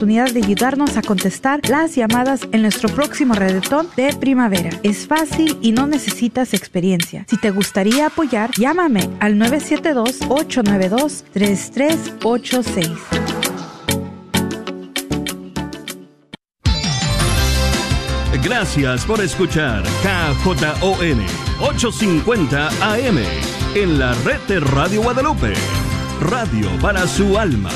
de ayudarnos a contestar las llamadas en nuestro próximo redetón de primavera. Es fácil y no necesitas experiencia. Si te gustaría apoyar, llámame al 972-892-3386. Gracias por escuchar KJON 850 AM en la red de Radio Guadalupe. Radio para su alma.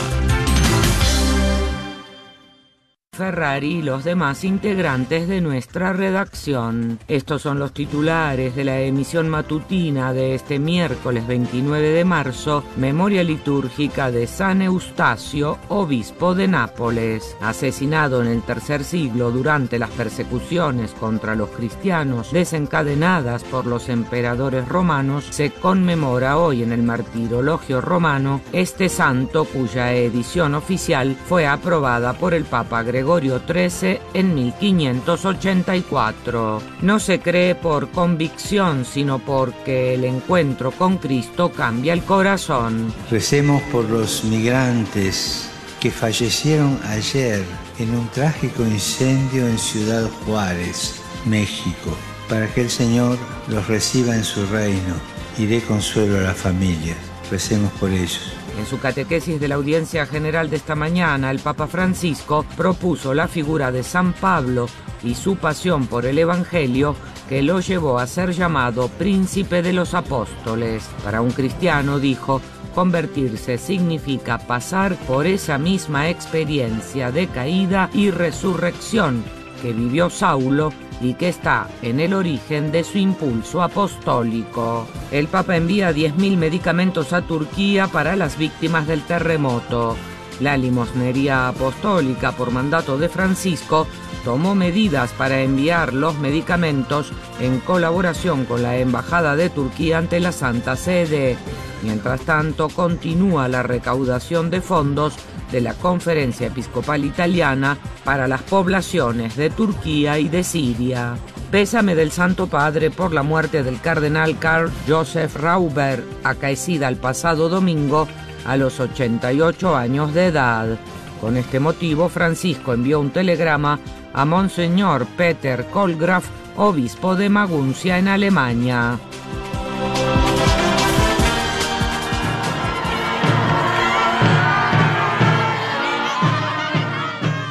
Ferrari y los demás integrantes de nuestra redacción. Estos son los titulares de la emisión matutina de este miércoles 29 de marzo, memoria litúrgica de San Eustacio, obispo de Nápoles. Asesinado en el tercer siglo durante las persecuciones contra los cristianos desencadenadas por los emperadores romanos, se conmemora hoy en el martirologio romano este santo cuya edición oficial fue aprobada por el Papa Gregorio Gregorio XIII en 1584. No se cree por convicción, sino porque el encuentro con Cristo cambia el corazón. Recemos por los migrantes que fallecieron ayer en un trágico incendio en Ciudad Juárez, México, para que el Señor los reciba en su reino y dé consuelo a las familias. Recemos por ellos. En su catequesis de la audiencia general de esta mañana, el Papa Francisco propuso la figura de San Pablo y su pasión por el Evangelio que lo llevó a ser llamado príncipe de los apóstoles. Para un cristiano, dijo, convertirse significa pasar por esa misma experiencia de caída y resurrección que vivió Saulo y que está en el origen de su impulso apostólico. El Papa envía 10.000 medicamentos a Turquía para las víctimas del terremoto. La limosnería apostólica, por mandato de Francisco, tomó medidas para enviar los medicamentos en colaboración con la Embajada de Turquía ante la Santa Sede. Mientras tanto, continúa la recaudación de fondos de la Conferencia Episcopal Italiana para las poblaciones de Turquía y de Siria. Pésame del Santo Padre por la muerte del cardenal Karl Joseph Rauber, acaecida el pasado domingo a los 88 años de edad. Con este motivo, Francisco envió un telegrama a Monseñor Peter Kolgraf, obispo de Maguncia en Alemania.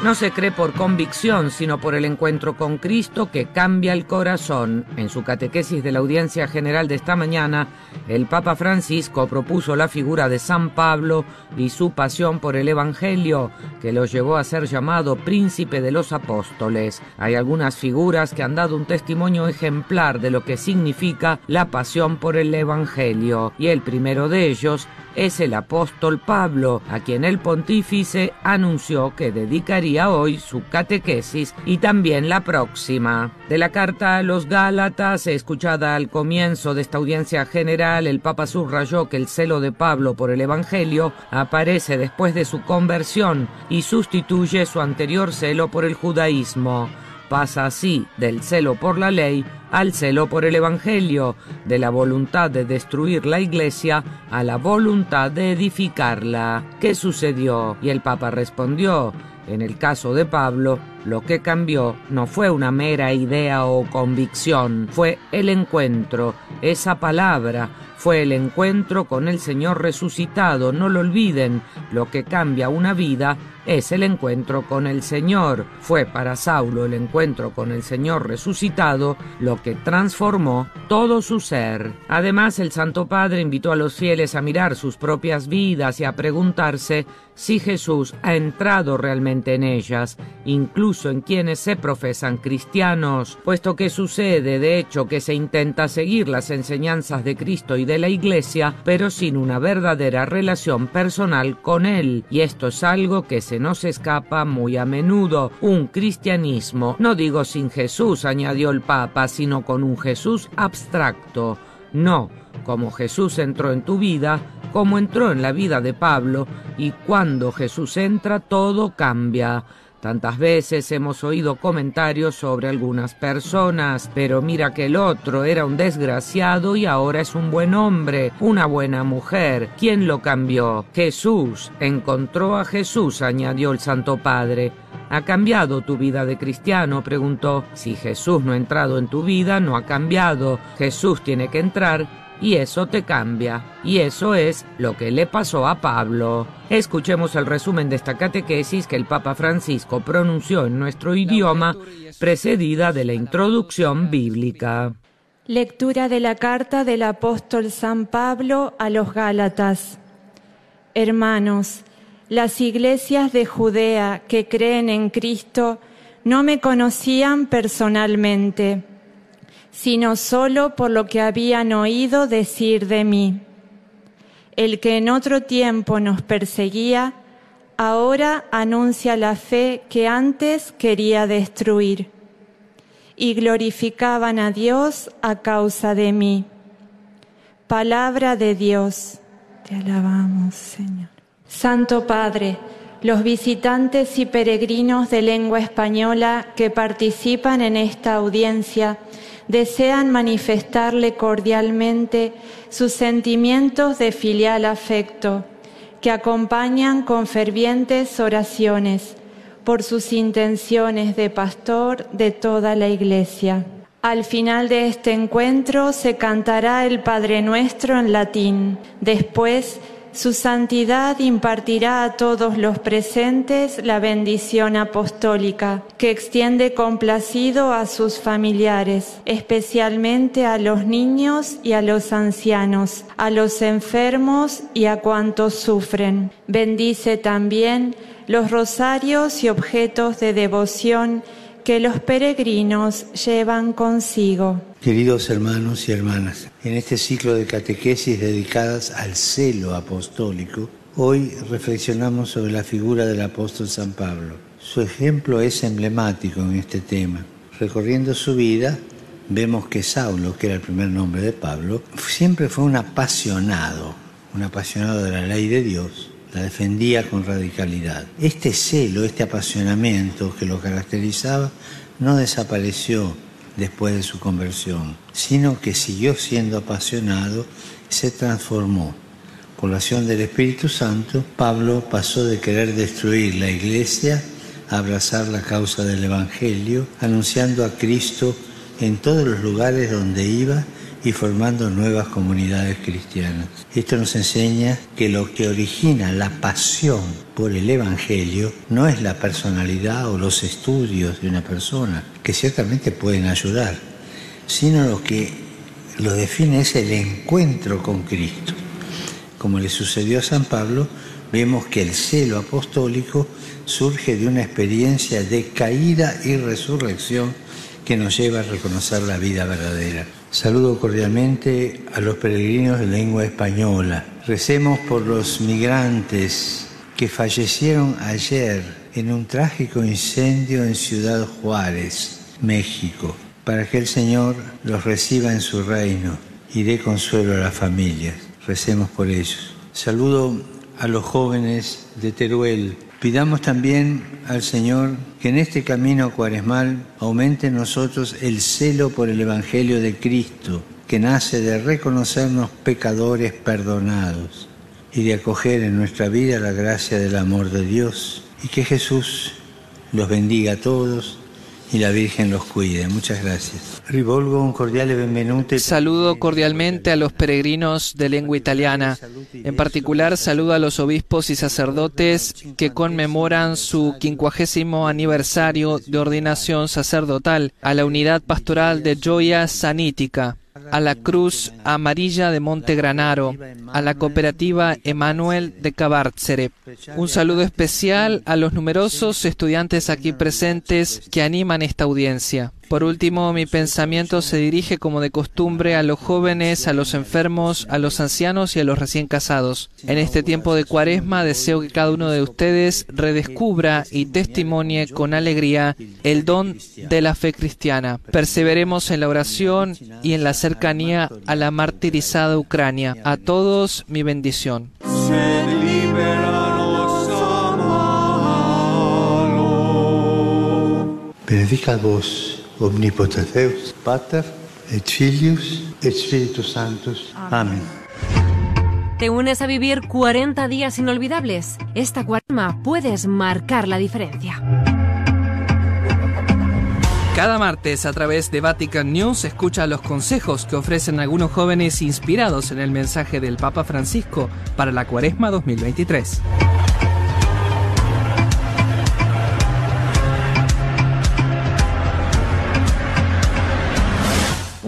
No se cree por convicción, sino por el encuentro con Cristo que cambia el corazón. En su catequesis de la audiencia general de esta mañana, el Papa Francisco propuso la figura de San Pablo y su pasión por el Evangelio, que lo llevó a ser llamado príncipe de los apóstoles. Hay algunas figuras que han dado un testimonio ejemplar de lo que significa la pasión por el Evangelio, y el primero de ellos es el apóstol Pablo, a quien el pontífice anunció que dedicaría hoy su catequesis y también la próxima. De la carta a los Gálatas, escuchada al comienzo de esta audiencia general, el Papa subrayó que el celo de Pablo por el Evangelio aparece después de su conversión y sustituye su anterior celo por el judaísmo. Pasa así del celo por la ley al celo por el Evangelio, de la voluntad de destruir la iglesia a la voluntad de edificarla. ¿Qué sucedió? Y el Papa respondió, en el caso de Pablo, lo que cambió no fue una mera idea o convicción, fue el encuentro, esa palabra, fue el encuentro con el Señor resucitado. No lo olviden, lo que cambia una vida es el encuentro con el Señor. Fue para Saulo el encuentro con el Señor resucitado lo que transformó todo su ser. Además, el Santo Padre invitó a los fieles a mirar sus propias vidas y a preguntarse si Jesús ha entrado realmente en ellas, incluso en quienes se profesan cristianos, puesto que sucede de hecho que se intenta seguir las enseñanzas de Cristo y de la Iglesia, pero sin una verdadera relación personal con Él, y esto es algo que se nos escapa muy a menudo, un cristianismo, no digo sin Jesús, añadió el Papa, sino con un Jesús abstracto, no, como Jesús entró en tu vida, como entró en la vida de Pablo, y cuando Jesús entra todo cambia. Tantas veces hemos oído comentarios sobre algunas personas, pero mira que el otro era un desgraciado y ahora es un buen hombre, una buena mujer. ¿Quién lo cambió? Jesús. Encontró a Jesús, añadió el Santo Padre. ¿Ha cambiado tu vida de cristiano? preguntó. Si Jesús no ha entrado en tu vida, no ha cambiado. Jesús tiene que entrar y eso te cambia. Y eso es lo que le pasó a Pablo. Escuchemos el resumen de esta catequesis que el Papa Francisco pronunció en nuestro idioma, precedida de la introducción bíblica. Lectura de la carta del apóstol San Pablo a los Gálatas. Hermanos, las iglesias de Judea que creen en Cristo no me conocían personalmente sino solo por lo que habían oído decir de mí. El que en otro tiempo nos perseguía, ahora anuncia la fe que antes quería destruir. Y glorificaban a Dios a causa de mí. Palabra de Dios. Te alabamos, Señor. Santo Padre, los visitantes y peregrinos de lengua española que participan en esta audiencia, desean manifestarle cordialmente sus sentimientos de filial afecto, que acompañan con fervientes oraciones por sus intenciones de pastor de toda la Iglesia. Al final de este encuentro se cantará el Padre Nuestro en latín. Después su santidad impartirá a todos los presentes la bendición apostólica, que extiende complacido a sus familiares, especialmente a los niños y a los ancianos, a los enfermos y a cuantos sufren. Bendice también los rosarios y objetos de devoción que los peregrinos llevan consigo. Queridos hermanos y hermanas, en este ciclo de catequesis dedicadas al celo apostólico, hoy reflexionamos sobre la figura del apóstol San Pablo. Su ejemplo es emblemático en este tema. Recorriendo su vida, vemos que Saulo, que era el primer nombre de Pablo, siempre fue un apasionado, un apasionado de la ley de Dios, la defendía con radicalidad. Este celo, este apasionamiento que lo caracterizaba, no desapareció después de su conversión, sino que siguió siendo apasionado y se transformó. Por la acción del Espíritu Santo, Pablo pasó de querer destruir la iglesia a abrazar la causa del Evangelio, anunciando a Cristo en todos los lugares donde iba y formando nuevas comunidades cristianas. Esto nos enseña que lo que origina la pasión por el Evangelio no es la personalidad o los estudios de una persona, que ciertamente pueden ayudar, sino lo que lo define es el encuentro con Cristo. Como le sucedió a San Pablo, vemos que el celo apostólico surge de una experiencia de caída y resurrección que nos lleva a reconocer la vida verdadera. Saludo cordialmente a los peregrinos de lengua española. Recemos por los migrantes que fallecieron ayer en un trágico incendio en Ciudad Juárez, México, para que el Señor los reciba en su reino y dé consuelo a las familias. Recemos por ellos. Saludo a los jóvenes de Teruel Pidamos también al Señor que en este camino cuaresmal aumente en nosotros el celo por el Evangelio de Cristo, que nace de reconocernos pecadores perdonados y de acoger en nuestra vida la gracia del amor de Dios. Y que Jesús los bendiga a todos y la Virgen los cuide. Muchas gracias. Saludo cordialmente a los peregrinos de lengua italiana. En particular, saludo a los obispos y sacerdotes que conmemoran su quincuagésimo aniversario de ordenación sacerdotal, a la unidad pastoral de Gioia Sanítica a la Cruz Amarilla de Monte Granaro, a la cooperativa Emanuel de Cabárcere. Un saludo especial a los numerosos estudiantes aquí presentes que animan esta audiencia. Por último, mi pensamiento se dirige como de costumbre a los jóvenes, a los enfermos, a los ancianos y a los recién casados. En este tiempo de cuaresma deseo que cada uno de ustedes redescubra y testimonie con alegría el don de la fe cristiana. Perseveremos en la oración y en la cercanía a la martirizada Ucrania. A todos mi bendición. vos omnipotens Deus, Pater et Filius et Spiritus Sanctus. Amén. ¿Te unes a vivir 40 días inolvidables? Esta cuaresma puedes marcar la diferencia. Cada martes a través de Vatican News escucha los consejos que ofrecen algunos jóvenes inspirados en el mensaje del Papa Francisco para la Cuaresma 2023.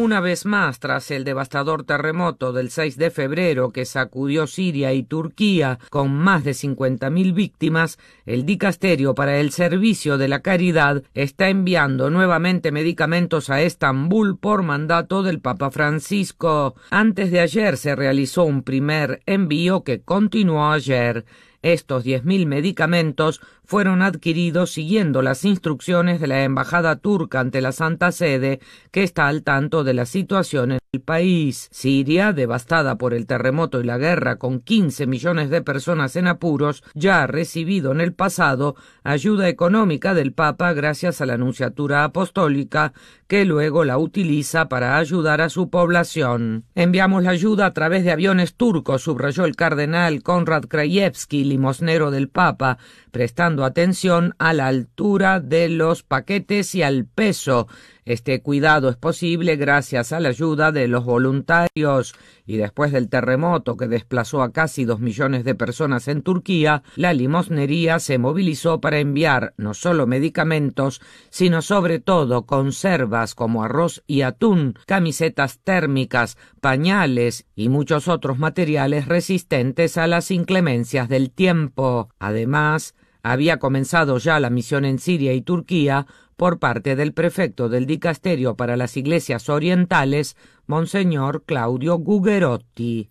Una vez más, tras el devastador terremoto del 6 de febrero que sacudió Siria y Turquía con más de 50.000 víctimas, el Dicasterio para el Servicio de la Caridad está enviando nuevamente medicamentos a Estambul por mandato del Papa Francisco. Antes de ayer se realizó un primer envío que continuó ayer. Estos 10.000 medicamentos fueron adquiridos siguiendo las instrucciones de la Embajada turca ante la Santa Sede, que está al tanto de la situación en el país. Siria, devastada por el terremoto y la guerra con 15 millones de personas en apuros, ya ha recibido en el pasado ayuda económica del Papa gracias a la Anunciatura Apostólica, que luego la utiliza para ayudar a su población. Enviamos la ayuda a través de aviones turcos, subrayó el cardenal Konrad Krajewski, limosnero del Papa, prestando atención a la altura de los paquetes y al peso. Este cuidado es posible gracias a la ayuda de los voluntarios y después del terremoto que desplazó a casi dos millones de personas en Turquía, la limosnería se movilizó para enviar no solo medicamentos, sino sobre todo conservas como arroz y atún, camisetas térmicas, pañales y muchos otros materiales resistentes a las inclemencias del tiempo. Además, había comenzado ya la misión en Siria y Turquía por parte del prefecto del Dicasterio para las Iglesias Orientales, Monseñor Claudio Gugerotti.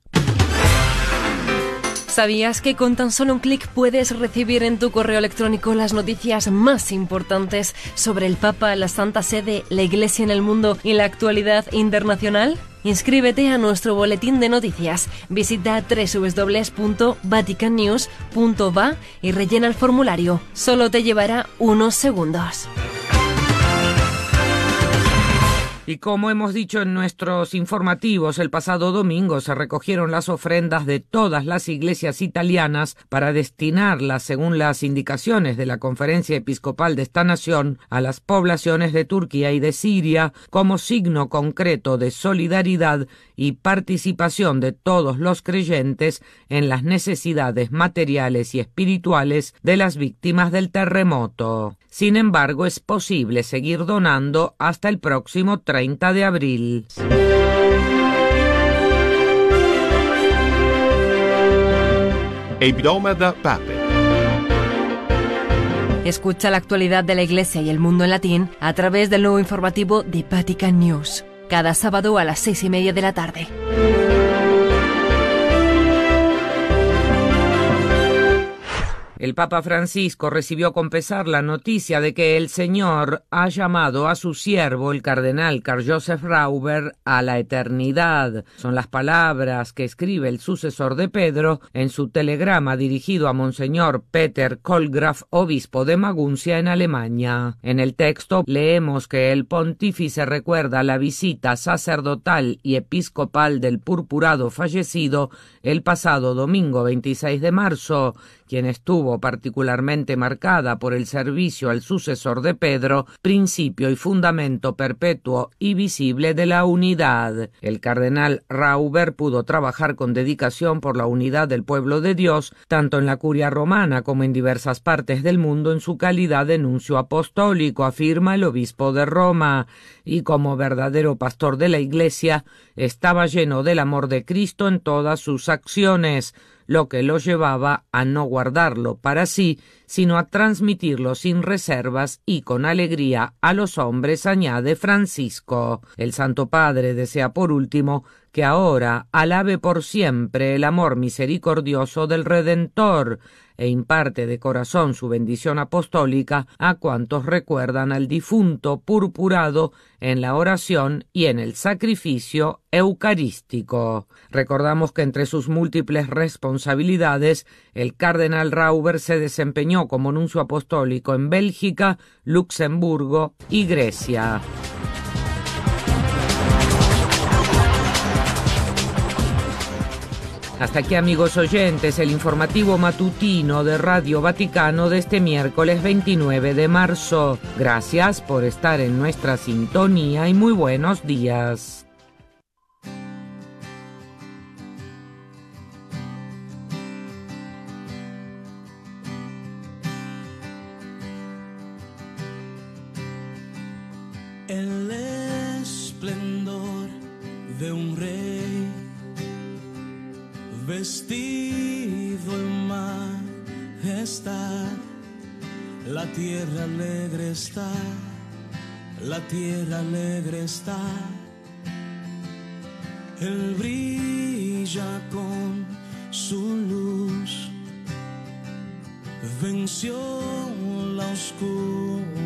¿Sabías que con tan solo un clic puedes recibir en tu correo electrónico las noticias más importantes sobre el Papa, la Santa Sede, la Iglesia en el mundo y la actualidad internacional? Inscríbete a nuestro boletín de noticias. Visita www.vaticannews.va y rellena el formulario. Solo te llevará unos segundos. Y como hemos dicho en nuestros informativos, el pasado domingo se recogieron las ofrendas de todas las iglesias italianas para destinarlas, según las indicaciones de la Conferencia Episcopal de esta nación, a las poblaciones de Turquía y de Siria como signo concreto de solidaridad y participación de todos los creyentes en las necesidades materiales y espirituales de las víctimas del terremoto. Sin embargo, es posible seguir donando hasta el próximo 30 de abril. Escucha la actualidad de la Iglesia y el mundo en latín a través del nuevo informativo de Vatican News, cada sábado a las seis y media de la tarde. El Papa Francisco recibió con pesar la noticia de que el Señor ha llamado a su siervo, el cardenal Carl Joseph Rauber, a la eternidad. Son las palabras que escribe el sucesor de Pedro en su telegrama dirigido a Monseñor Peter Kolgraf, obispo de Maguncia en Alemania. En el texto leemos que el pontífice recuerda la visita sacerdotal y episcopal del purpurado fallecido el pasado domingo 26 de marzo, quien estuvo particularmente marcada por el servicio al sucesor de Pedro, principio y fundamento perpetuo y visible de la unidad. El cardenal Rauber pudo trabajar con dedicación por la unidad del pueblo de Dios, tanto en la curia romana como en diversas partes del mundo en su calidad de nuncio apostólico, afirma el obispo de Roma, y como verdadero pastor de la Iglesia, estaba lleno del amor de Cristo en todas sus acciones, lo que lo llevaba a no guardarlo para sí, sino a transmitirlo sin reservas y con alegría a los hombres, añade Francisco. El Santo Padre desea por último que ahora alabe por siempre el amor misericordioso del Redentor, e imparte de corazón su bendición apostólica a cuantos recuerdan al difunto purpurado en la oración y en el sacrificio eucarístico. Recordamos que entre sus múltiples responsabilidades, el cardenal Rauber se desempeñó como nuncio apostólico en Bélgica, Luxemburgo y Grecia. Hasta aquí amigos oyentes, el informativo matutino de Radio Vaticano de este miércoles 29 de marzo. Gracias por estar en nuestra sintonía y muy buenos días. Está. Él brilla con su luz, venció la oscuridad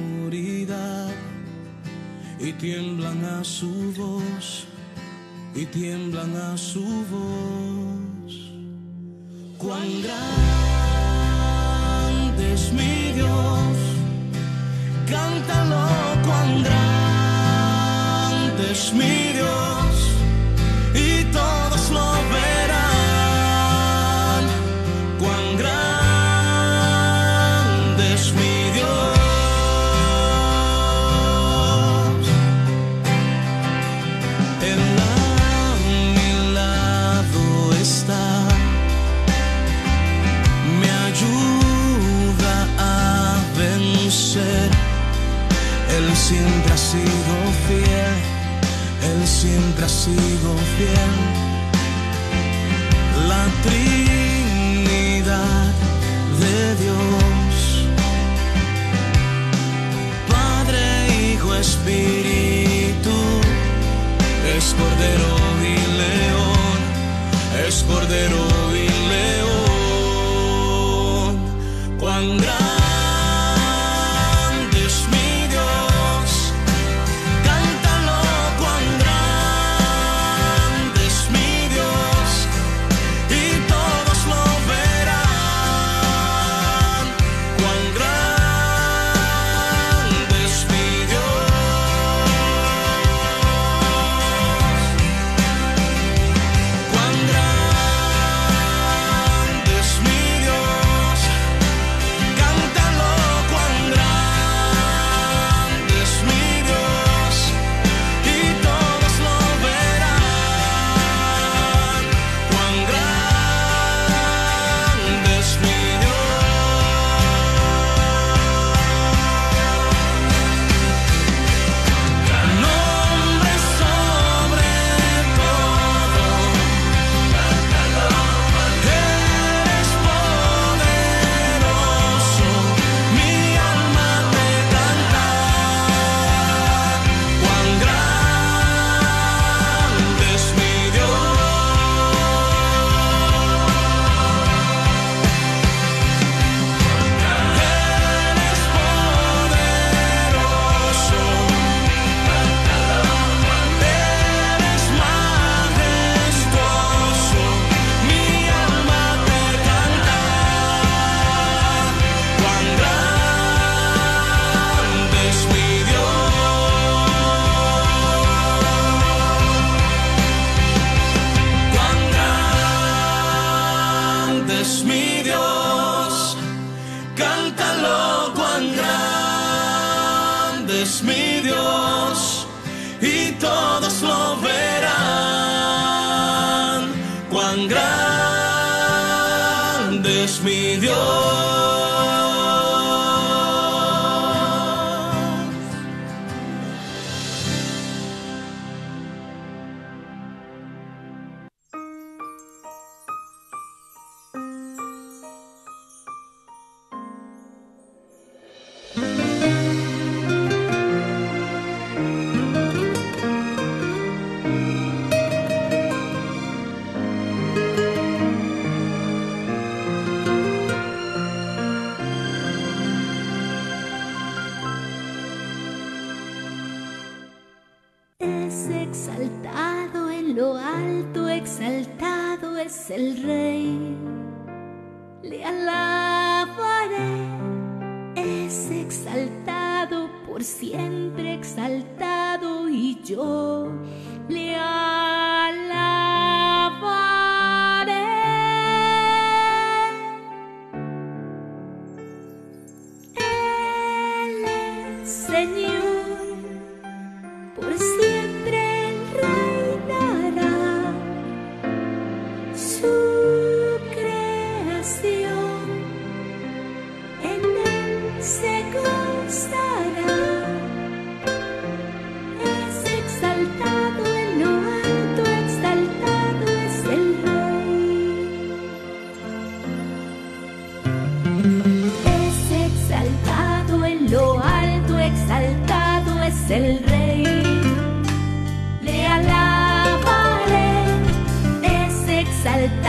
y tiemblan a su voz, y tiemblan a su voz. Cuán grande es mi Dios, cántalo, cuán grande es mi Dios, y todos lo verán. Cuán grande es mi Dios. Él a mi lado está, me ayuda a vencer. Él siempre siempre ha sido fiel. La Trinidad de Dios, Padre, Hijo, Espíritu es cordero y león, es cordero y león. Cuán grande es mi Dios, y todos lo verán. Está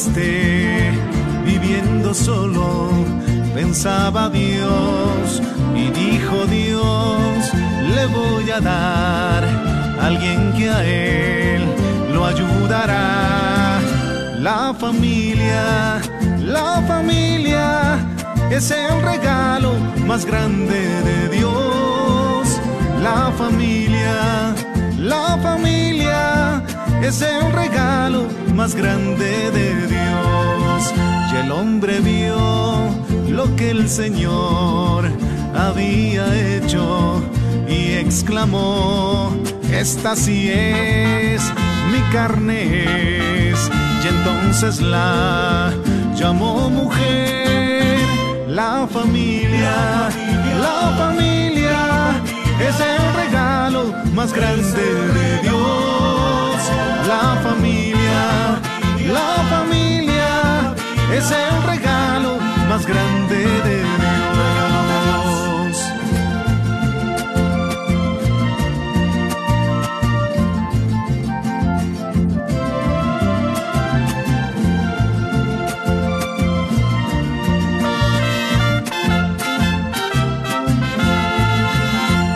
esté viviendo solo, pensaba Dios y dijo Dios, le voy a dar a alguien que a él lo ayudará. La familia, la familia es el regalo más grande de Dios. La familia, la familia es el regalo más grande de Dios. Y el hombre vio lo que el Señor había hecho y exclamó, esta sí es mi carne Y entonces la llamó mujer, la familia, la familia es el regalo más grande de Dios la familia, la familia es el regalo más grande de Dios.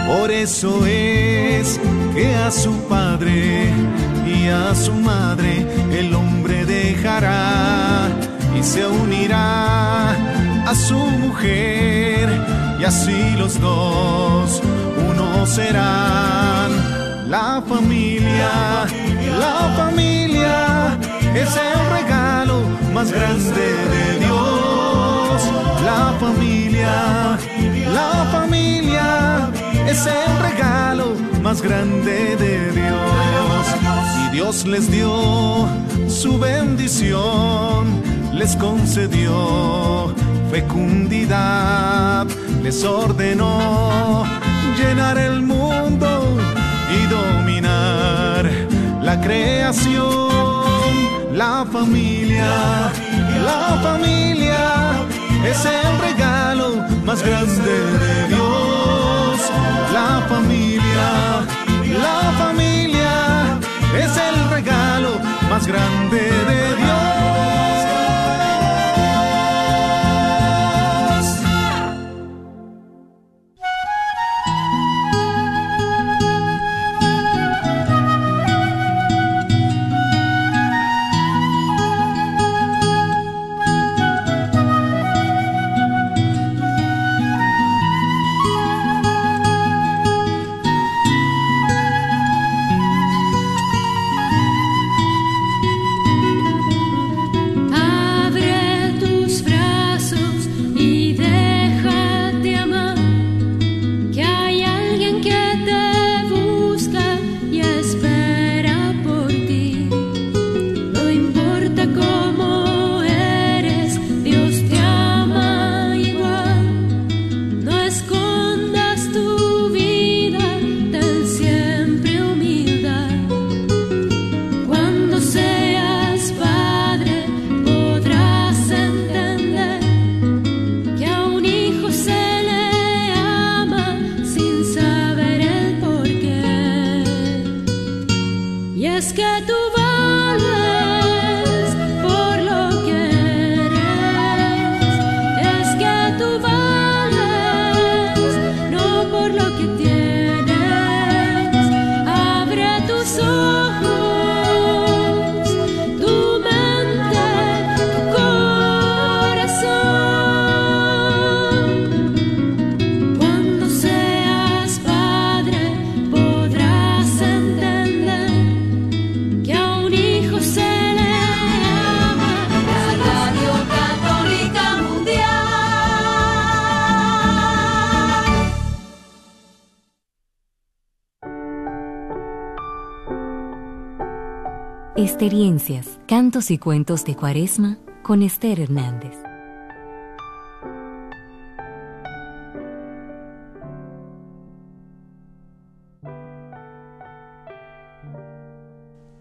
Por eso es que a su padre y a su madre el hombre se unirá a su mujer y así los dos uno serán. La familia, la familia es el regalo más grande de Dios. La familia, la familia es el regalo más grande de Dios. Y Dios les dio su bendición, les concedió fecundidad, les ordenó llenar el mundo y dominar la creación. La familia, la familia es el regalo más grande de Dios. La familia, la familia es el regalo más grande de Dios. Experiencias, cantos y cuentos de Cuaresma con Esther Hernández.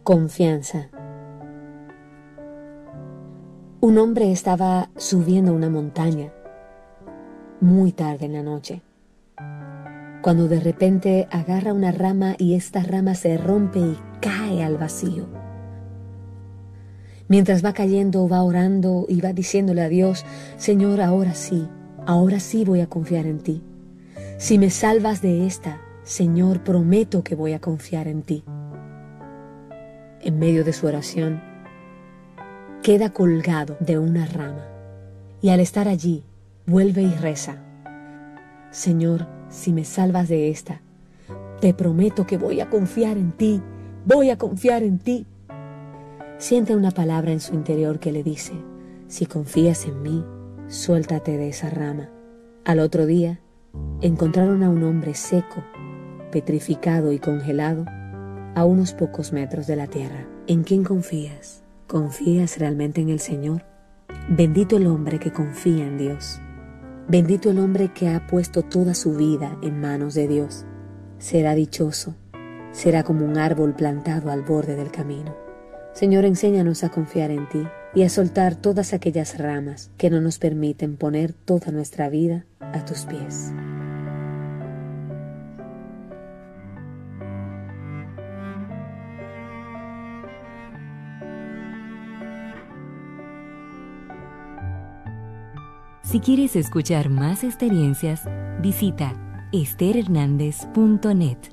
Confianza. Un hombre estaba subiendo una montaña muy tarde en la noche, cuando de repente agarra una rama y esta rama se rompe y cae al vacío. Mientras va cayendo, va orando y va diciéndole a Dios, Señor, ahora sí, ahora sí voy a confiar en ti. Si me salvas de esta, Señor, prometo que voy a confiar en ti. En medio de su oración, queda colgado de una rama y al estar allí, vuelve y reza. Señor, si me salvas de esta, te prometo que voy a confiar en ti, voy a confiar en ti siente una palabra en su interior que le dice, si confías en mí, suéltate de esa rama. Al otro día, encontraron a un hombre seco, petrificado y congelado a unos pocos metros de la tierra. ¿En quién confías? ¿Confías realmente en el Señor? Bendito el hombre que confía en Dios. Bendito el hombre que ha puesto toda su vida en manos de Dios. Será dichoso, será como un árbol plantado al borde del camino. Señor, enséñanos a confiar en ti y a soltar todas aquellas ramas que no nos permiten poner toda nuestra vida a tus pies. Si quieres escuchar más experiencias, visita estherhernandez.net.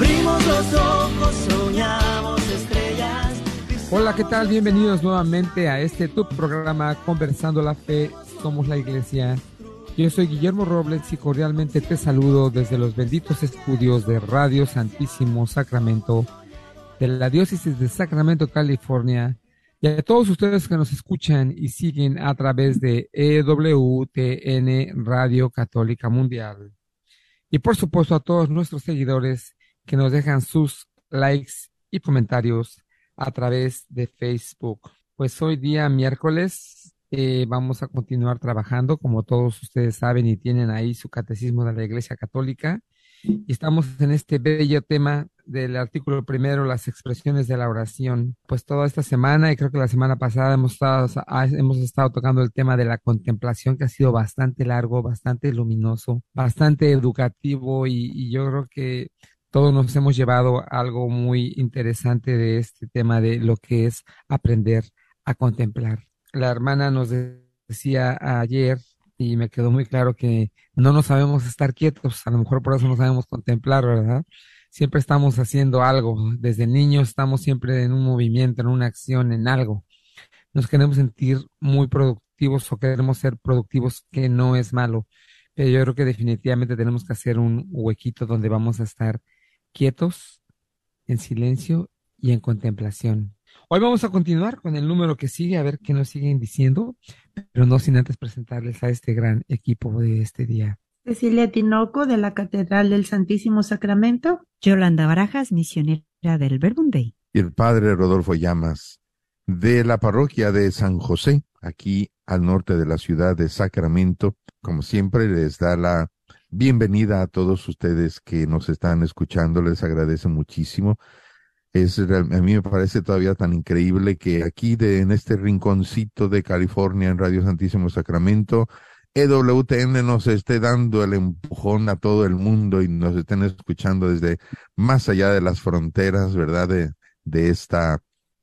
Abrimos los ojos, soñamos estrellas. Hola, ¿qué tal? Bienvenidos nuevamente a este tu programa Conversando la Fe, Somos la Iglesia. Yo soy Guillermo Robles y cordialmente te saludo desde los benditos estudios de Radio Santísimo Sacramento de la Diócesis de Sacramento, California. Y a todos ustedes que nos escuchan y siguen a través de EWTN Radio Católica Mundial. Y por supuesto a todos nuestros seguidores que nos dejan sus likes y comentarios a través de Facebook. Pues hoy día miércoles eh, vamos a continuar trabajando, como todos ustedes saben y tienen ahí su catecismo de la Iglesia Católica. Y estamos en este bello tema del artículo primero, las expresiones de la oración. Pues toda esta semana y creo que la semana pasada hemos estado, estado tocando el tema de la contemplación que ha sido bastante largo, bastante luminoso, bastante educativo y yo creo que todos nos hemos llevado algo muy interesante de este tema de lo que es aprender a contemplar. La hermana nos decía ayer y me quedó muy claro que no nos sabemos estar quietos, a lo mejor por eso no sabemos contemplar, ¿verdad? Siempre estamos haciendo algo, desde niños estamos siempre en un movimiento, en una acción, en algo. Nos queremos sentir muy productivos o queremos ser productivos, que no es malo, pero yo creo que definitivamente tenemos que hacer un huequito donde vamos a estar quietos, en silencio y en contemplación. Hoy vamos a continuar con el número que sigue, a ver qué nos siguen diciendo, pero no sin antes presentarles a este gran equipo de este día. Cecilia Tinoco de la Catedral del Santísimo Sacramento. Yolanda Barajas, misionera del Verbunday. Y el padre Rodolfo Llamas de la parroquia de San José, aquí al norte de la ciudad de Sacramento. Como siempre, les da la bienvenida a todos ustedes que nos están escuchando. Les agradece muchísimo. Es, a mí me parece todavía tan increíble que aquí de, en este rinconcito de California en Radio Santísimo Sacramento, EWTN nos esté dando el empujón a todo el mundo y nos estén escuchando desde más allá de las fronteras, ¿verdad? De, de esta,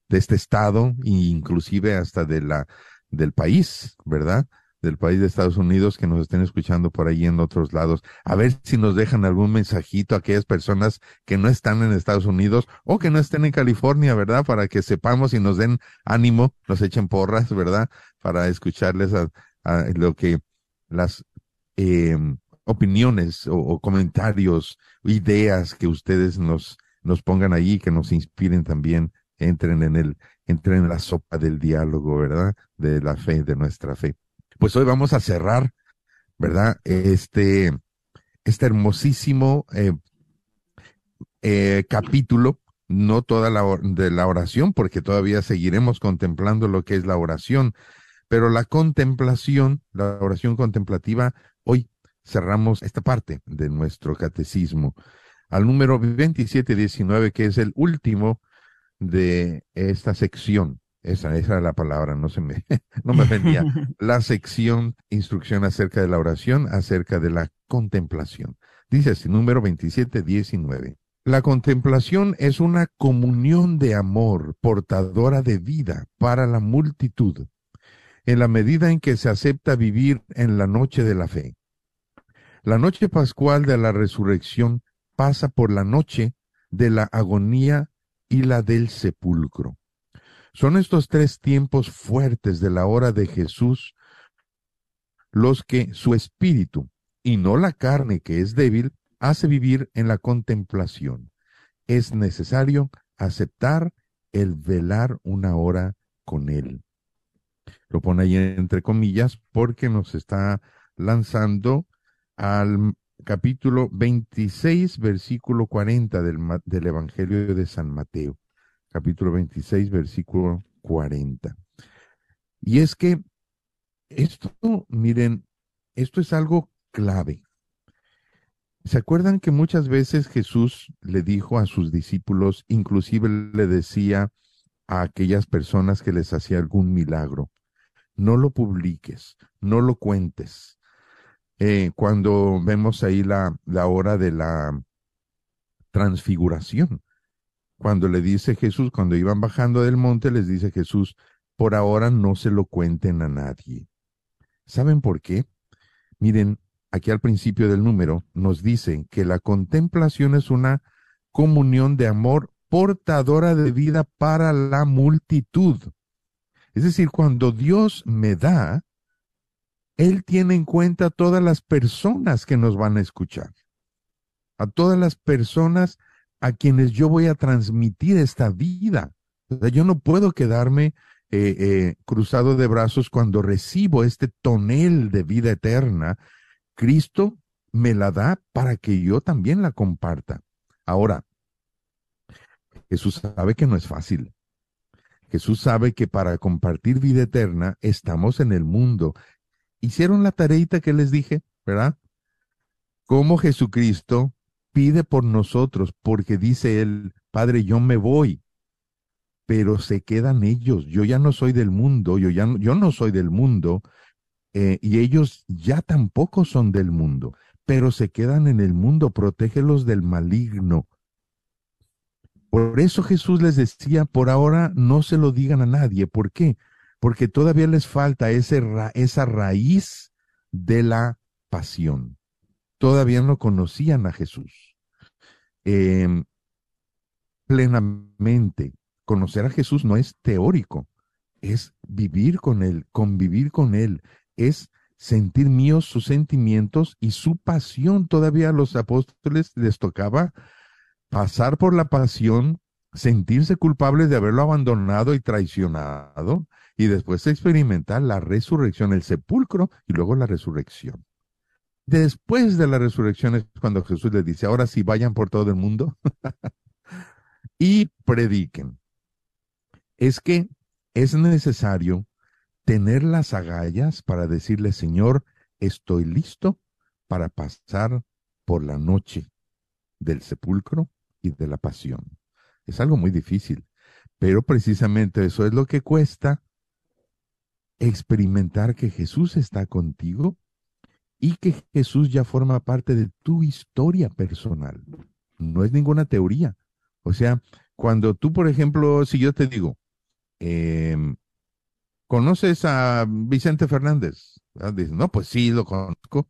de este estado inclusive hasta de la, del país, ¿verdad? Del país de Estados Unidos que nos estén escuchando por ahí en otros lados. A ver si nos dejan algún mensajito a aquellas personas que no están en Estados Unidos o que no estén en California, ¿verdad? Para que sepamos y nos den ánimo, nos echen porras, ¿verdad? Para escucharles a, lo que las eh, opiniones o, o, comentarios, ideas que ustedes nos, nos pongan allí, que nos inspiren también, entren en el, entren en la sopa del diálogo, ¿verdad? De la fe, de nuestra fe pues hoy vamos a cerrar, ¿verdad? Este, este hermosísimo eh, eh, capítulo, no toda la de la oración, porque todavía seguiremos contemplando lo que es la oración, pero la contemplación, la oración contemplativa, hoy cerramos esta parte de nuestro catecismo al número 2719, que es el último de esta sección. Esa, esa era la palabra, no se me, no me vendía. la sección instrucción acerca de la oración, acerca de la contemplación. Dice así, número 27, 19. La contemplación es una comunión de amor portadora de vida para la multitud, en la medida en que se acepta vivir en la noche de la fe. La noche pascual de la resurrección pasa por la noche de la agonía y la del sepulcro. Son estos tres tiempos fuertes de la hora de Jesús los que su espíritu, y no la carne que es débil, hace vivir en la contemplación. Es necesario aceptar el velar una hora con él. Lo pone ahí entre comillas porque nos está lanzando al capítulo 26, versículo 40 del, del Evangelio de San Mateo. Capítulo 26, versículo 40. Y es que esto, miren, esto es algo clave. ¿Se acuerdan que muchas veces Jesús le dijo a sus discípulos, inclusive le decía a aquellas personas que les hacía algún milagro, no lo publiques, no lo cuentes. Eh, cuando vemos ahí la, la hora de la transfiguración, cuando le dice Jesús, cuando iban bajando del monte, les dice Jesús, por ahora no se lo cuenten a nadie. ¿Saben por qué? Miren, aquí al principio del número nos dice que la contemplación es una comunión de amor portadora de vida para la multitud. Es decir, cuando Dios me da, Él tiene en cuenta a todas las personas que nos van a escuchar, a todas las personas a quienes yo voy a transmitir esta vida. yo no puedo quedarme eh, eh, cruzado de brazos cuando recibo este tonel de vida eterna. Cristo me la da para que yo también la comparta. Ahora, Jesús sabe que no es fácil. Jesús sabe que para compartir vida eterna estamos en el mundo. Hicieron la tareita que les dije, ¿verdad? Como Jesucristo pide por nosotros, porque dice él, Padre, yo me voy, pero se quedan ellos. Yo ya no soy del mundo, yo ya no, yo no soy del mundo, eh, y ellos ya tampoco son del mundo, pero se quedan en el mundo, protégelos del maligno. Por eso Jesús les decía, por ahora no se lo digan a nadie. ¿Por qué? Porque todavía les falta esa raíz de la pasión. Todavía no conocían a Jesús. Em, plenamente. Conocer a Jesús no es teórico, es vivir con Él, convivir con Él, es sentir míos sus sentimientos y su pasión. Todavía a los apóstoles les tocaba pasar por la pasión, sentirse culpables de haberlo abandonado y traicionado, y después experimentar la resurrección, el sepulcro y luego la resurrección. Después de la resurrección es cuando Jesús les dice, ahora sí vayan por todo el mundo y prediquen. Es que es necesario tener las agallas para decirle, Señor, estoy listo para pasar por la noche del sepulcro y de la pasión. Es algo muy difícil, pero precisamente eso es lo que cuesta experimentar que Jesús está contigo y que Jesús ya forma parte de tu historia personal. No es ninguna teoría. O sea, cuando tú, por ejemplo, si yo te digo, em, ¿conoces a Vicente Fernández? Dices, no, pues sí, lo conozco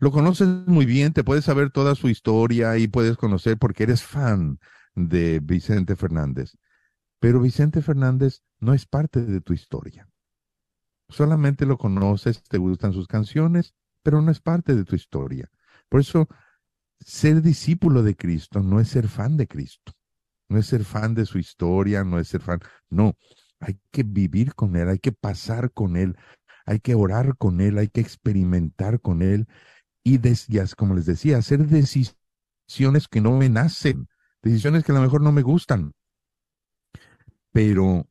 lo conoces muy bien, te puedes saber toda su historia y puedes conocer porque eres fan de Vicente Fernández. Pero Vicente Fernández no es parte de tu historia. Solamente lo conoces, te gustan sus canciones, pero no es parte de tu historia. Por eso, ser discípulo de Cristo no es ser fan de Cristo, no es ser fan de su historia, no es ser fan, no, hay que vivir con Él, hay que pasar con Él, hay que orar con Él, hay que experimentar con Él. Y, como les decía, hacer decisiones que no me nacen, decisiones que a lo mejor no me gustan, pero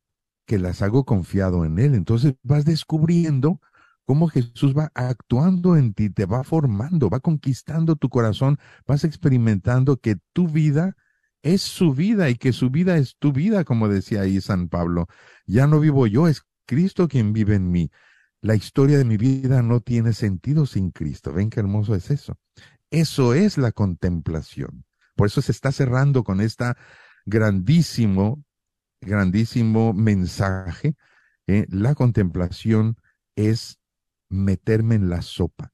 que las hago confiado en Él. Entonces vas descubriendo cómo Jesús va actuando en ti, te va formando, va conquistando tu corazón, vas experimentando que tu vida es su vida y que su vida es tu vida, como decía ahí San Pablo. Ya no vivo yo, es Cristo quien vive en mí. La historia de mi vida no tiene sentido sin Cristo. Ven qué hermoso es eso. Eso es la contemplación. Por eso se está cerrando con esta grandísimo, grandísimo mensaje. ¿eh? La contemplación es meterme en la sopa.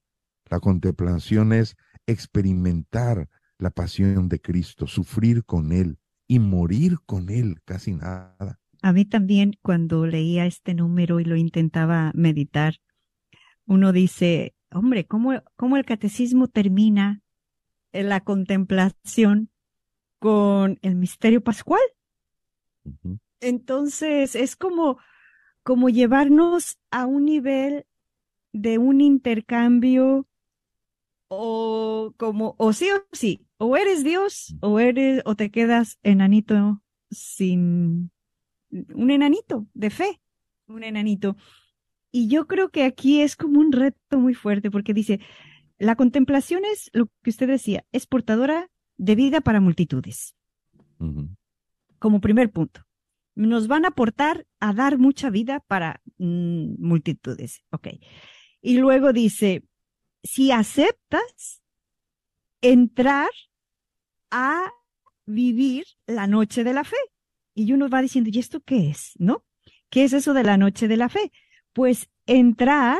La contemplación es experimentar la pasión de Cristo, sufrir con Él y morir con Él, casi nada. A mí también cuando leía este número y lo intentaba meditar, uno dice, hombre, ¿cómo, cómo el catecismo termina en la contemplación con el misterio pascual? Entonces es como, como llevarnos a un nivel de un intercambio o como, o sí o sí, o eres Dios, o eres, o te quedas enanito sin, un enanito de fe, un enanito. Y yo creo que aquí es como un reto muy fuerte, porque dice, la contemplación es lo que usted decía, es portadora de vida para multitudes. Como primer punto. Nos van a aportar a dar mucha vida para mm, multitudes. Ok. Y luego dice, si aceptas entrar a vivir la noche de la fe. Y uno va diciendo, ¿y esto qué es? ¿No? ¿Qué es eso de la noche de la fe? Pues entrar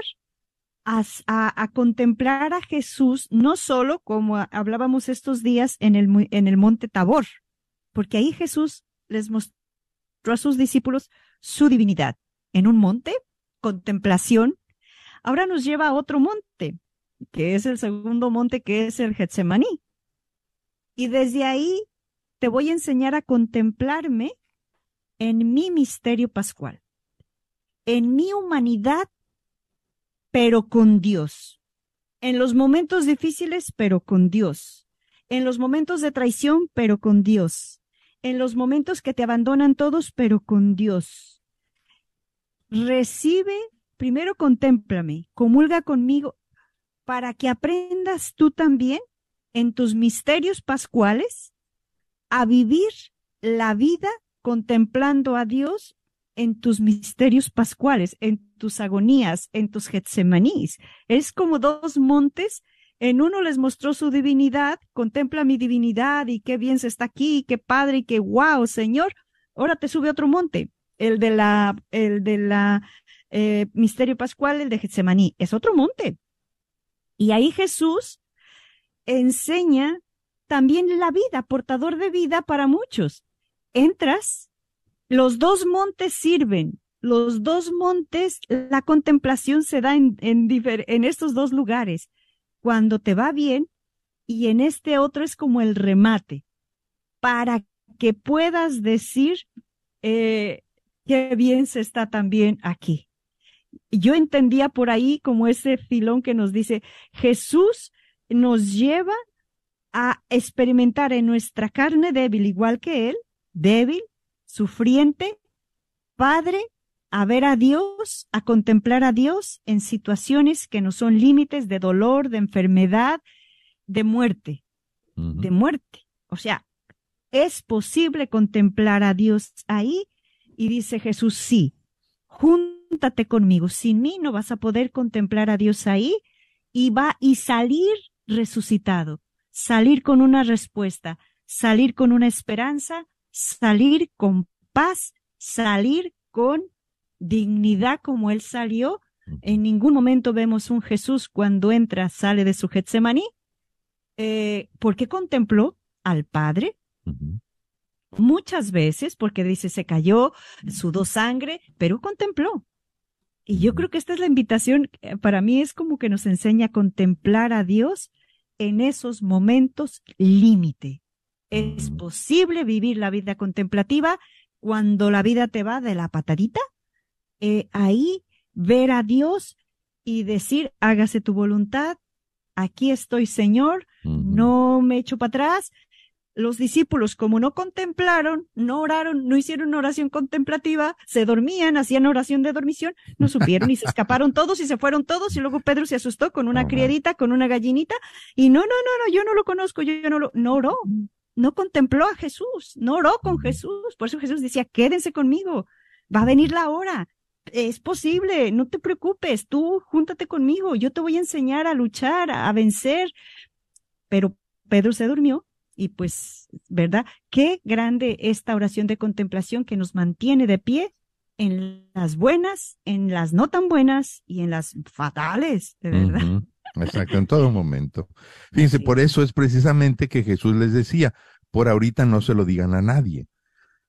a, a, contemplar a Jesús, no solo como hablábamos estos días en el, en el monte Tabor, porque ahí Jesús les mostró a sus discípulos su divinidad. En un monte, contemplación. Ahora nos lleva a otro monte, que es el segundo monte, que es el Getsemaní. Y desde ahí te voy a enseñar a contemplarme en mi misterio pascual, en mi humanidad, pero con Dios, en los momentos difíciles, pero con Dios, en los momentos de traición, pero con Dios, en los momentos que te abandonan todos, pero con Dios. Recibe, primero contémplame, comulga conmigo para que aprendas tú también en tus misterios pascuales a vivir la vida contemplando a Dios en tus misterios pascuales, en tus agonías, en tus getsemanís. Es como dos montes. En uno les mostró su divinidad, contempla mi divinidad y qué bien se está aquí, qué padre y qué wow, Señor. Ahora te sube otro monte, el de la, el de la eh, misterio pascual, el de Getsemaní. Es otro monte. Y ahí Jesús enseña también la vida, portador de vida para muchos. Entras, los dos montes sirven, los dos montes, la contemplación se da en, en, en estos dos lugares, cuando te va bien y en este otro es como el remate, para que puedas decir eh, qué bien se está también aquí. Yo entendía por ahí como ese filón que nos dice, Jesús nos lleva a experimentar en nuestra carne débil, igual que Él, débil, sufriente, Padre, a ver a Dios, a contemplar a Dios en situaciones que no son límites de dolor, de enfermedad, de muerte, de muerte. O sea, es posible contemplar a Dios ahí y dice Jesús, sí, júntate conmigo. Sin mí no vas a poder contemplar a Dios ahí. Y va y salir resucitado, salir con una respuesta, salir con una esperanza, salir con paz, salir con dignidad como él salió. En ningún momento vemos un Jesús cuando entra, sale de su Getsemaní, eh, porque contempló al Padre, muchas veces, porque dice, se cayó, sudó sangre, pero contempló. Y yo creo que esta es la invitación, eh, para mí es como que nos enseña a contemplar a Dios en esos momentos límite. Es posible vivir la vida contemplativa cuando la vida te va de la patadita. Eh, ahí ver a Dios y decir, hágase tu voluntad, aquí estoy Señor, no me echo para atrás, los discípulos, como no contemplaron, no oraron, no hicieron oración contemplativa, se dormían, hacían oración de dormición, no supieron y se escaparon todos y se fueron todos y luego Pedro se asustó con una criadita, con una gallinita y no, no, no, no, yo no lo conozco, yo, yo no lo, no oró, no contempló a Jesús, no oró con Jesús, por eso Jesús decía, quédense conmigo, va a venir la hora, es posible, no te preocupes, tú júntate conmigo, yo te voy a enseñar a luchar, a vencer, pero Pedro se durmió y pues, ¿verdad? Qué grande esta oración de contemplación que nos mantiene de pie en las buenas, en las no tan buenas y en las fatales, de verdad. Exacto, en todo momento. Fíjense, por eso es precisamente que Jesús les decía, por ahorita no se lo digan a nadie,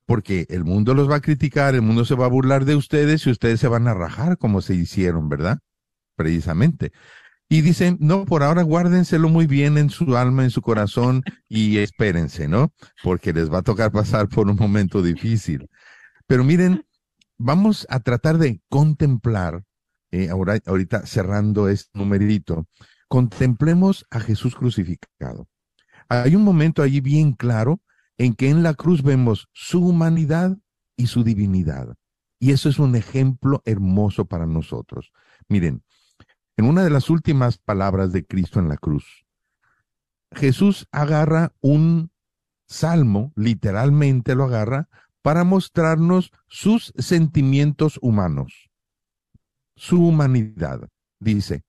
porque el mundo los va a criticar, el mundo se va a burlar de ustedes y ustedes se van a rajar como se hicieron, ¿verdad? Precisamente. Y dicen, no, por ahora guárdenselo muy bien en su alma, en su corazón y espérense, ¿no? Porque les va a tocar pasar por un momento difícil. Pero miren, vamos a tratar de contemplar, eh, ahora, ahorita cerrando este numerito, Contemplemos a Jesús crucificado. Hay un momento allí bien claro en que en la cruz vemos su humanidad y su divinidad. Y eso es un ejemplo hermoso para nosotros. Miren, en una de las últimas palabras de Cristo en la cruz, Jesús agarra un salmo, literalmente lo agarra, para mostrarnos sus sentimientos humanos, su humanidad. Dice,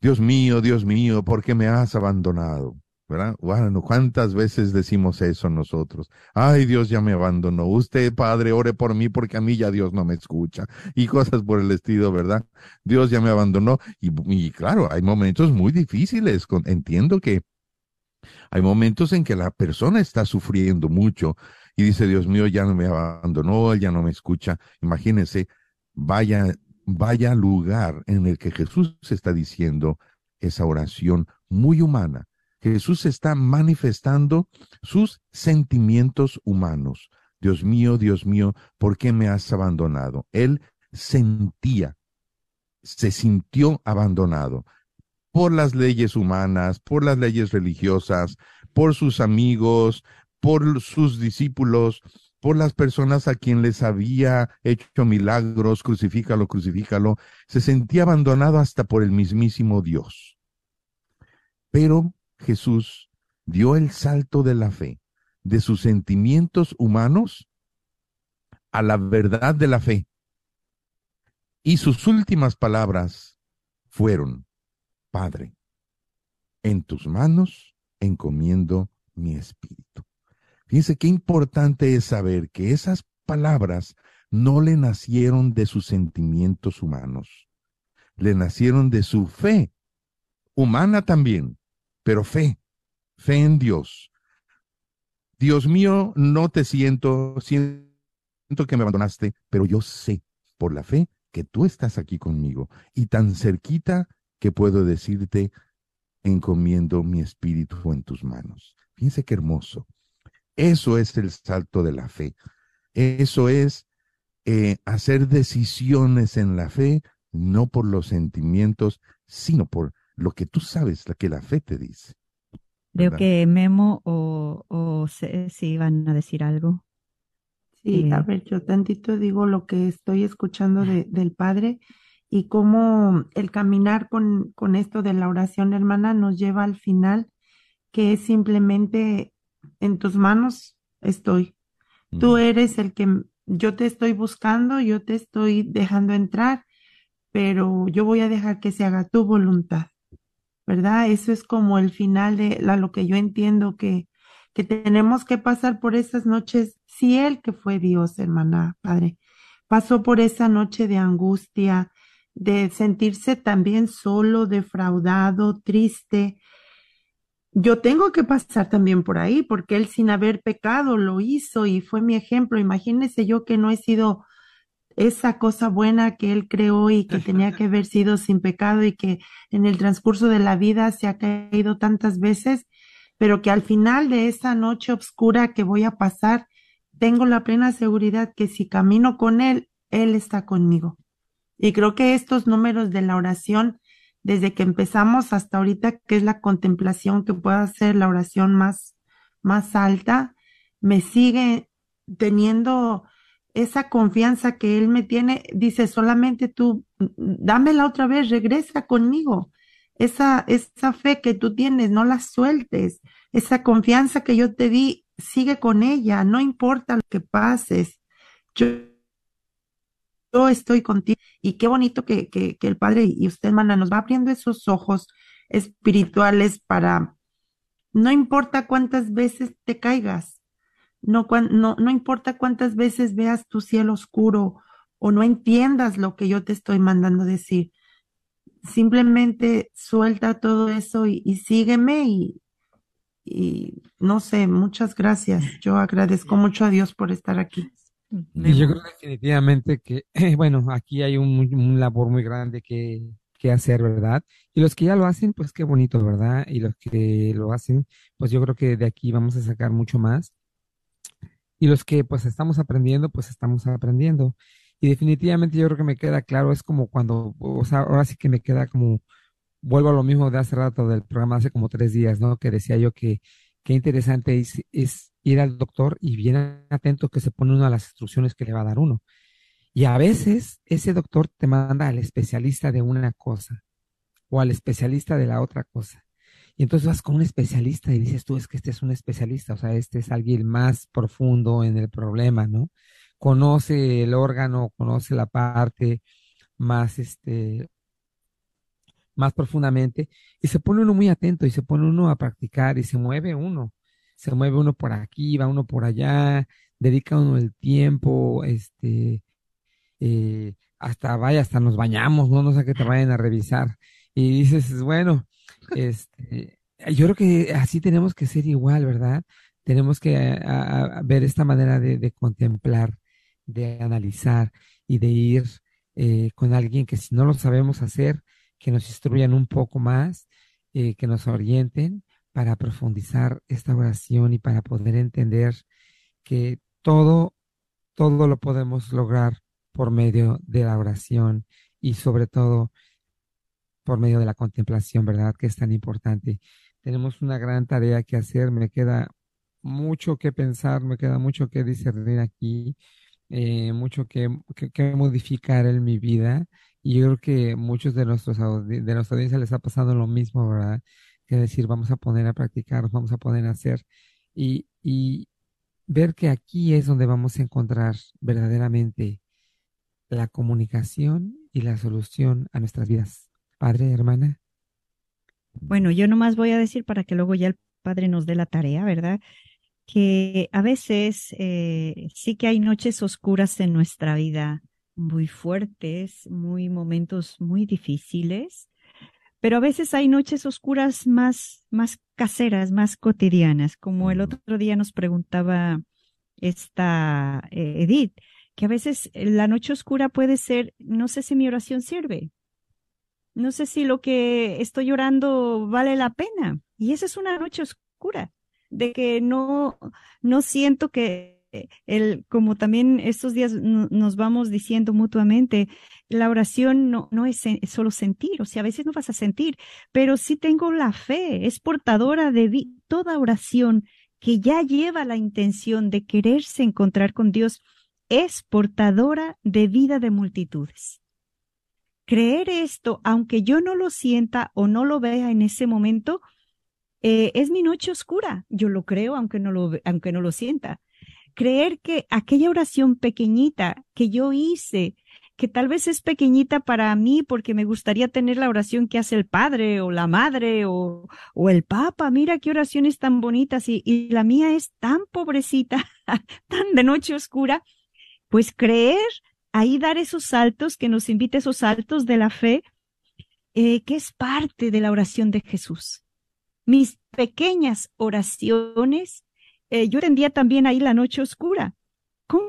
Dios mío, Dios mío, ¿por qué me has abandonado? ¿Verdad? Bueno, ¿cuántas veces decimos eso nosotros? Ay, Dios ya me abandonó. Usted, Padre, ore por mí porque a mí ya Dios no me escucha. Y cosas por el estilo, ¿verdad? Dios ya me abandonó. Y, claro, hay momentos muy difíciles. entiendo que hay momentos en que la persona está sufriendo mucho y dice, Dios mío, ya no me abandonó, ya no me escucha. Imagínense, vaya, vaya lugar en el que Jesús está diciendo esa oración muy humana Jesús está manifestando sus sentimientos humanos. Dios mío, Dios mío, ¿por qué me has abandonado? Él sentía, se sintió abandonado por las leyes humanas, por las leyes religiosas, por sus amigos, por sus discípulos, por las personas a quien les había hecho milagros, crucifícalo, crucifícalo, se sentía abandonado hasta por el mismísimo Dios. Pero Jesús dio el salto de la fe, de sus sentimientos humanos a la verdad de la fe. Y sus últimas palabras fueron, Padre, en tus manos encomiendo mi espíritu. Fíjense qué importante es saber que esas palabras no le nacieron de sus sentimientos humanos, le nacieron de su fe, humana también, pero fe, fe en Dios. Dios mío, no te siento, siento que me abandonaste, pero yo sé por la fe que tú estás aquí conmigo y tan cerquita que puedo decirte, encomiendo mi espíritu en tus manos. Fíjense qué hermoso. Eso es el salto de la fe. Eso es eh, hacer decisiones en la fe, no por los sentimientos, sino por lo que tú sabes, lo que la fe te dice. Creo que Memo o, o si van a decir algo. Sí, a eh, ver, yo tantito digo lo que estoy escuchando de, del Padre y cómo el caminar con, con esto de la oración hermana nos lleva al final, que es simplemente en tus manos estoy. Tú eres el que yo te estoy buscando, yo te estoy dejando entrar, pero yo voy a dejar que se haga tu voluntad. ¿Verdad? Eso es como el final de la, lo que yo entiendo que, que tenemos que pasar por esas noches. Si Él, que fue Dios, hermana, Padre, pasó por esa noche de angustia, de sentirse también solo, defraudado, triste. Yo tengo que pasar también por ahí, porque Él sin haber pecado lo hizo y fue mi ejemplo. Imagínese yo que no he sido esa cosa buena que Él creó y que tenía que haber sido sin pecado y que en el transcurso de la vida se ha caído tantas veces, pero que al final de esa noche oscura que voy a pasar, tengo la plena seguridad que si camino con Él, Él está conmigo. Y creo que estos números de la oración, desde que empezamos hasta ahorita, que es la contemplación que pueda ser la oración más, más alta, me sigue teniendo esa confianza que Él me tiene, dice, solamente tú, dámela otra vez, regresa conmigo. Esa, esa fe que tú tienes, no la sueltes. Esa confianza que yo te di, sigue con ella, no importa lo que pases. Yo, yo estoy contigo. Y qué bonito que, que, que el Padre y usted, hermana, nos va abriendo esos ojos espirituales para, no importa cuántas veces te caigas, no, no, no importa cuántas veces veas tu cielo oscuro o no entiendas lo que yo te estoy mandando decir. Simplemente suelta todo eso y, sígueme y, y no sé, muchas gracias. Yo agradezco mucho a Dios por estar aquí. Y yo creo definitivamente que, bueno, aquí hay un, un, labor muy grande que, que hacer, ¿verdad? Y los que ya lo hacen, pues qué bonito, ¿verdad? Y los que lo hacen, pues yo creo que de aquí vamos a sacar mucho más y los que pues estamos aprendiendo, pues estamos aprendiendo. Y definitivamente yo creo que me queda claro, es como cuando, o sea, ahora sí que me queda como vuelvo a lo mismo de hace rato del programa, hace como tres días, ¿no? Que decía yo que qué interesante es, es ir al doctor y bien atento que se pone uno a las instrucciones que le va a dar uno. Y a veces ese doctor te manda al especialista de una cosa o al especialista de la otra cosa. Y entonces vas con un especialista y dices tú, es que este es un especialista, o sea, este es alguien más profundo en el problema, ¿no? Conoce el órgano, conoce la parte más, este, más profundamente y se pone uno muy atento y se pone uno a practicar y se mueve uno, se mueve uno por aquí, va uno por allá, dedica uno el tiempo, este, eh, hasta vaya, hasta nos bañamos, no, no sé que te vayan a revisar y dices, bueno, este, yo creo que así tenemos que ser igual, ¿verdad? Tenemos que ver esta manera de, contemplar, de analizar y de ir eh, con alguien que si no lo sabemos hacer, que nos instruyan un poco más, eh, que nos orienten para profundizar esta oración y para poder entender que todo, todo lo podemos lograr por medio de la oración y sobre todo por medio de la contemplación, ¿verdad? Que es tan importante. Tenemos una gran tarea que hacer, me queda mucho que pensar, me queda mucho que discernir aquí, eh, mucho que, modificar en mi vida y yo creo que muchos de nuestros de nuestra audiencia les ha pasado lo mismo, ¿verdad? Que decir, vamos a poner a practicar, vamos a poner a hacer y, y ver que aquí es donde vamos a encontrar verdaderamente la comunicación y la solución a nuestras vidas. Padre, hermana. Bueno, yo nomás voy a decir para que luego ya el Padre nos dé la tarea, ¿verdad? Que a veces eh, sí que hay noches oscuras en nuestra vida muy fuertes, muy momentos muy difíciles, pero a veces hay noches oscuras más, más caseras, más cotidianas, como el otro día nos preguntaba esta eh, Edith, que a veces la noche oscura puede ser, no sé si mi oración sirve, no sé si lo que estoy orando vale la pena. Y esa es una noche oscura, de que no, no siento que el, como también estos días nos vamos diciendo mutuamente, la oración no, no es, solo sentir, o sea, a veces no vas a sentir, pero sí tengo la fe, es portadora de toda oración que ya lleva la intención de quererse encontrar con Dios, es portadora de vida de multitudes. Creer esto, aunque yo no lo sienta o no lo vea en ese momento, eh, es mi noche oscura. Yo lo creo aunque no lo, aunque no lo sienta creer que aquella oración pequeñita que yo hice, que tal vez es pequeñita para mí porque me gustaría tener la oración que hace el padre o la madre o, o el papa, mira qué oraciones tan bonitas y, y la mía es tan pobrecita, tan de noche oscura, pues creer ahí dar esos saltos, que nos invite esos saltos de la fe, eh, que es parte de la oración de Jesús. Mis pequeñas oraciones eh, yo tendía también ahí la noche oscura. Con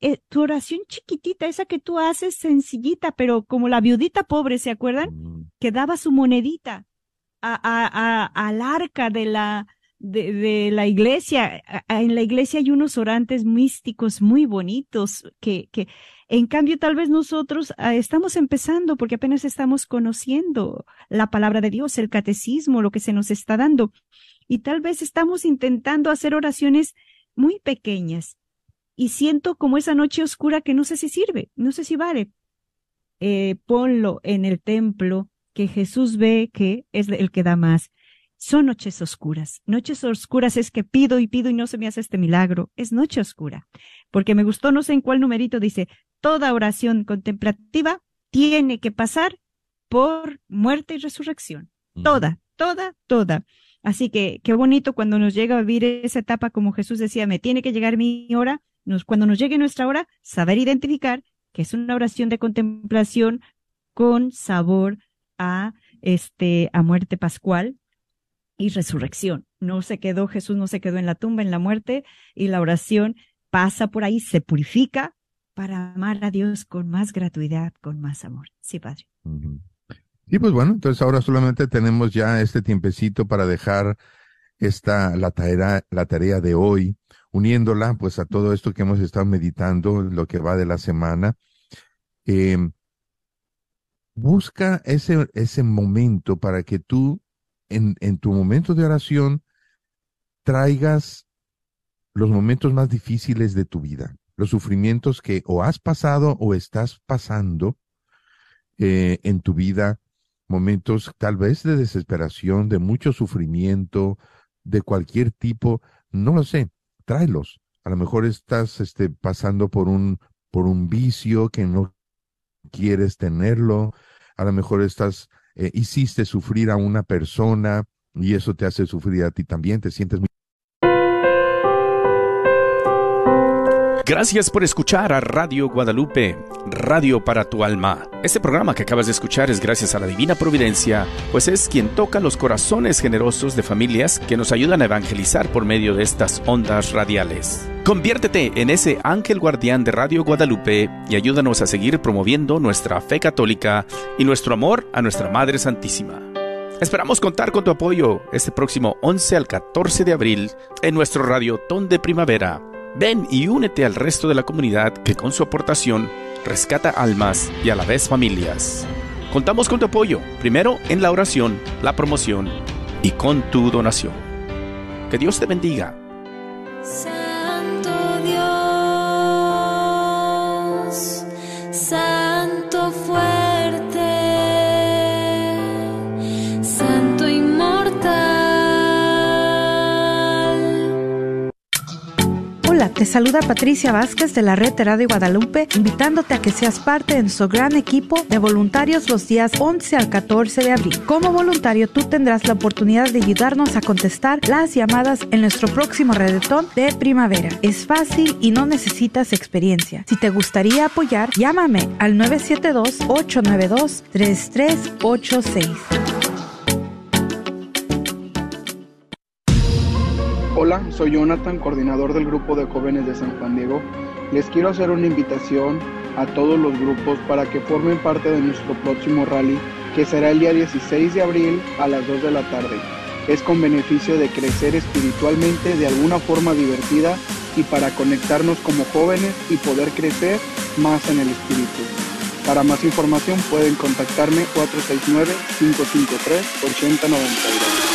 eh, tu oración chiquitita, esa que tú haces sencillita, pero como la viudita pobre, ¿se acuerdan? Mm. Que daba su monedita a, a, al arca de la, de, la iglesia. En la iglesia hay unos orantes místicos muy bonitos que, que en cambio tal vez nosotros ah, estamos empezando porque apenas estamos conociendo la palabra de Dios, el catecismo, lo que se nos está dando y tal vez estamos intentando hacer oraciones muy pequeñas y siento como esa noche oscura que no sé si sirve, no sé si vale. Eh, ponlo en el templo que Jesús ve que es el que da más. Son noches oscuras. Noches oscuras es que pido y pido y no se me hace este milagro. Es noche oscura. Porque me gustó, no sé en cuál numerito dice, toda oración contemplativa tiene que pasar por muerte y resurrección. Toda, toda, toda. Así que qué bonito cuando nos llega a vivir esa etapa, como Jesús decía, me tiene que llegar mi hora, nos, cuando nos llegue nuestra hora, saber identificar que es una oración de contemplación con sabor a este a muerte pascual y resurrección. No se quedó Jesús, no se quedó en la tumba, en la muerte y la oración pasa por ahí, se purifica para amar a Dios con más gratuidad, con más amor. Sí, Padre. Y pues bueno, entonces ahora solamente tenemos ya este tiempecito para dejar esta, la tarea, la tarea de hoy, uniéndola pues a todo esto que hemos estado meditando, lo que va de la semana. Eh, busca ese, ese momento para que tú, en, en tu momento de oración, traigas los momentos más difíciles de tu vida, los sufrimientos que o has pasado o estás pasando eh, en tu vida, momentos tal vez de desesperación, de mucho sufrimiento, de cualquier tipo, no lo sé, tráelos. A lo mejor estás este, pasando por un, por un vicio que no quieres tenerlo, a lo mejor estás, eh, hiciste sufrir a una persona y eso te hace sufrir a ti también, te sientes muy Gracias por escuchar a Radio Guadalupe, Radio para tu alma. Este programa que acabas de escuchar es gracias a la Divina Providencia, pues es quien toca los corazones generosos de familias que nos ayudan a evangelizar por medio de estas ondas radiales. Conviértete en ese ángel guardián de Radio Guadalupe y ayúdanos a seguir promoviendo nuestra fe católica y nuestro amor a nuestra Madre Santísima. Esperamos contar con tu apoyo este próximo 11 al 14 de abril en nuestro Radio Ton de Primavera Ven y únete al resto de la comunidad que con su aportación rescata almas y a la vez familias. Contamos con tu apoyo, primero en la oración, la promoción y con tu donación. Que Dios te bendiga. Santo Dios, Santo Te saluda Patricia Vázquez de la Red Radio Guadalupe, invitándote a que seas parte de nuestro gran equipo de voluntarios los días 11 al 14 de abril. Como voluntario, tú tendrás la oportunidad de ayudarnos a contestar las llamadas en nuestro próximo redetón de primavera. Es fácil y no necesitas experiencia. Si te gustaría apoyar, llámame al 972-892-3386. Hola, soy Jonathan, coordinador del grupo de jóvenes de San Juan Diego. Les quiero hacer una invitación a todos los grupos para que formen parte de nuestro próximo rally, que será el día 16 de abril a las 2 de la tarde. Es con beneficio de crecer espiritualmente de alguna forma divertida y para conectarnos como jóvenes y poder crecer más en el espíritu. Para más información pueden contactarme 469-553-8092.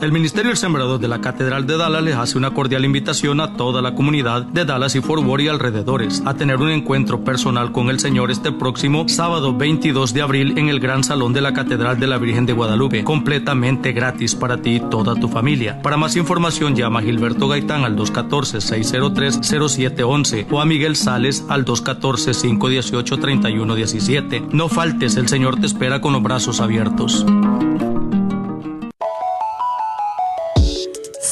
El Ministerio El Sembrador de la Catedral de Dallas les hace una cordial invitación a toda la comunidad de Dallas y Fort Worth y alrededores a tener un encuentro personal con el Señor este próximo sábado 22 de abril en el Gran Salón de la Catedral de la Virgen de Guadalupe, completamente gratis para ti y toda tu familia. Para más información llama a Gilberto Gaitán al 214-603-0711 o a Miguel Sales al 214-518-3117. No faltes, el Señor te espera con los brazos abiertos.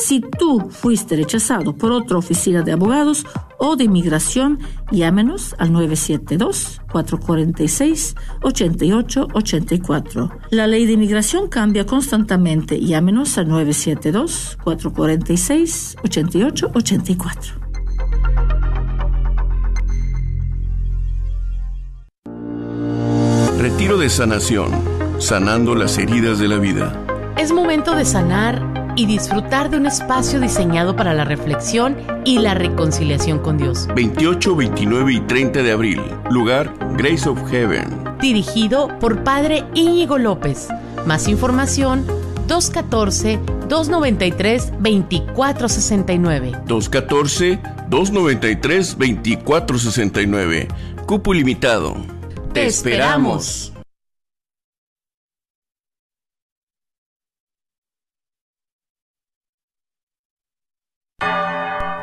Si tú fuiste rechazado por otra oficina de abogados o de inmigración, llámenos al 972-446-8884. La ley de inmigración cambia constantemente. Llámenos al 972-446-8884. Retiro de sanación, sanando las heridas de la vida. Es momento de sanar y disfrutar de un espacio diseñado para la reflexión y la reconciliación con Dios. 28, 29 y 30 de abril. Lugar Grace of Heaven. Dirigido por Padre Íñigo López. Más información 214-293-2469. 214-293-2469. Cupo ilimitado. Te esperamos.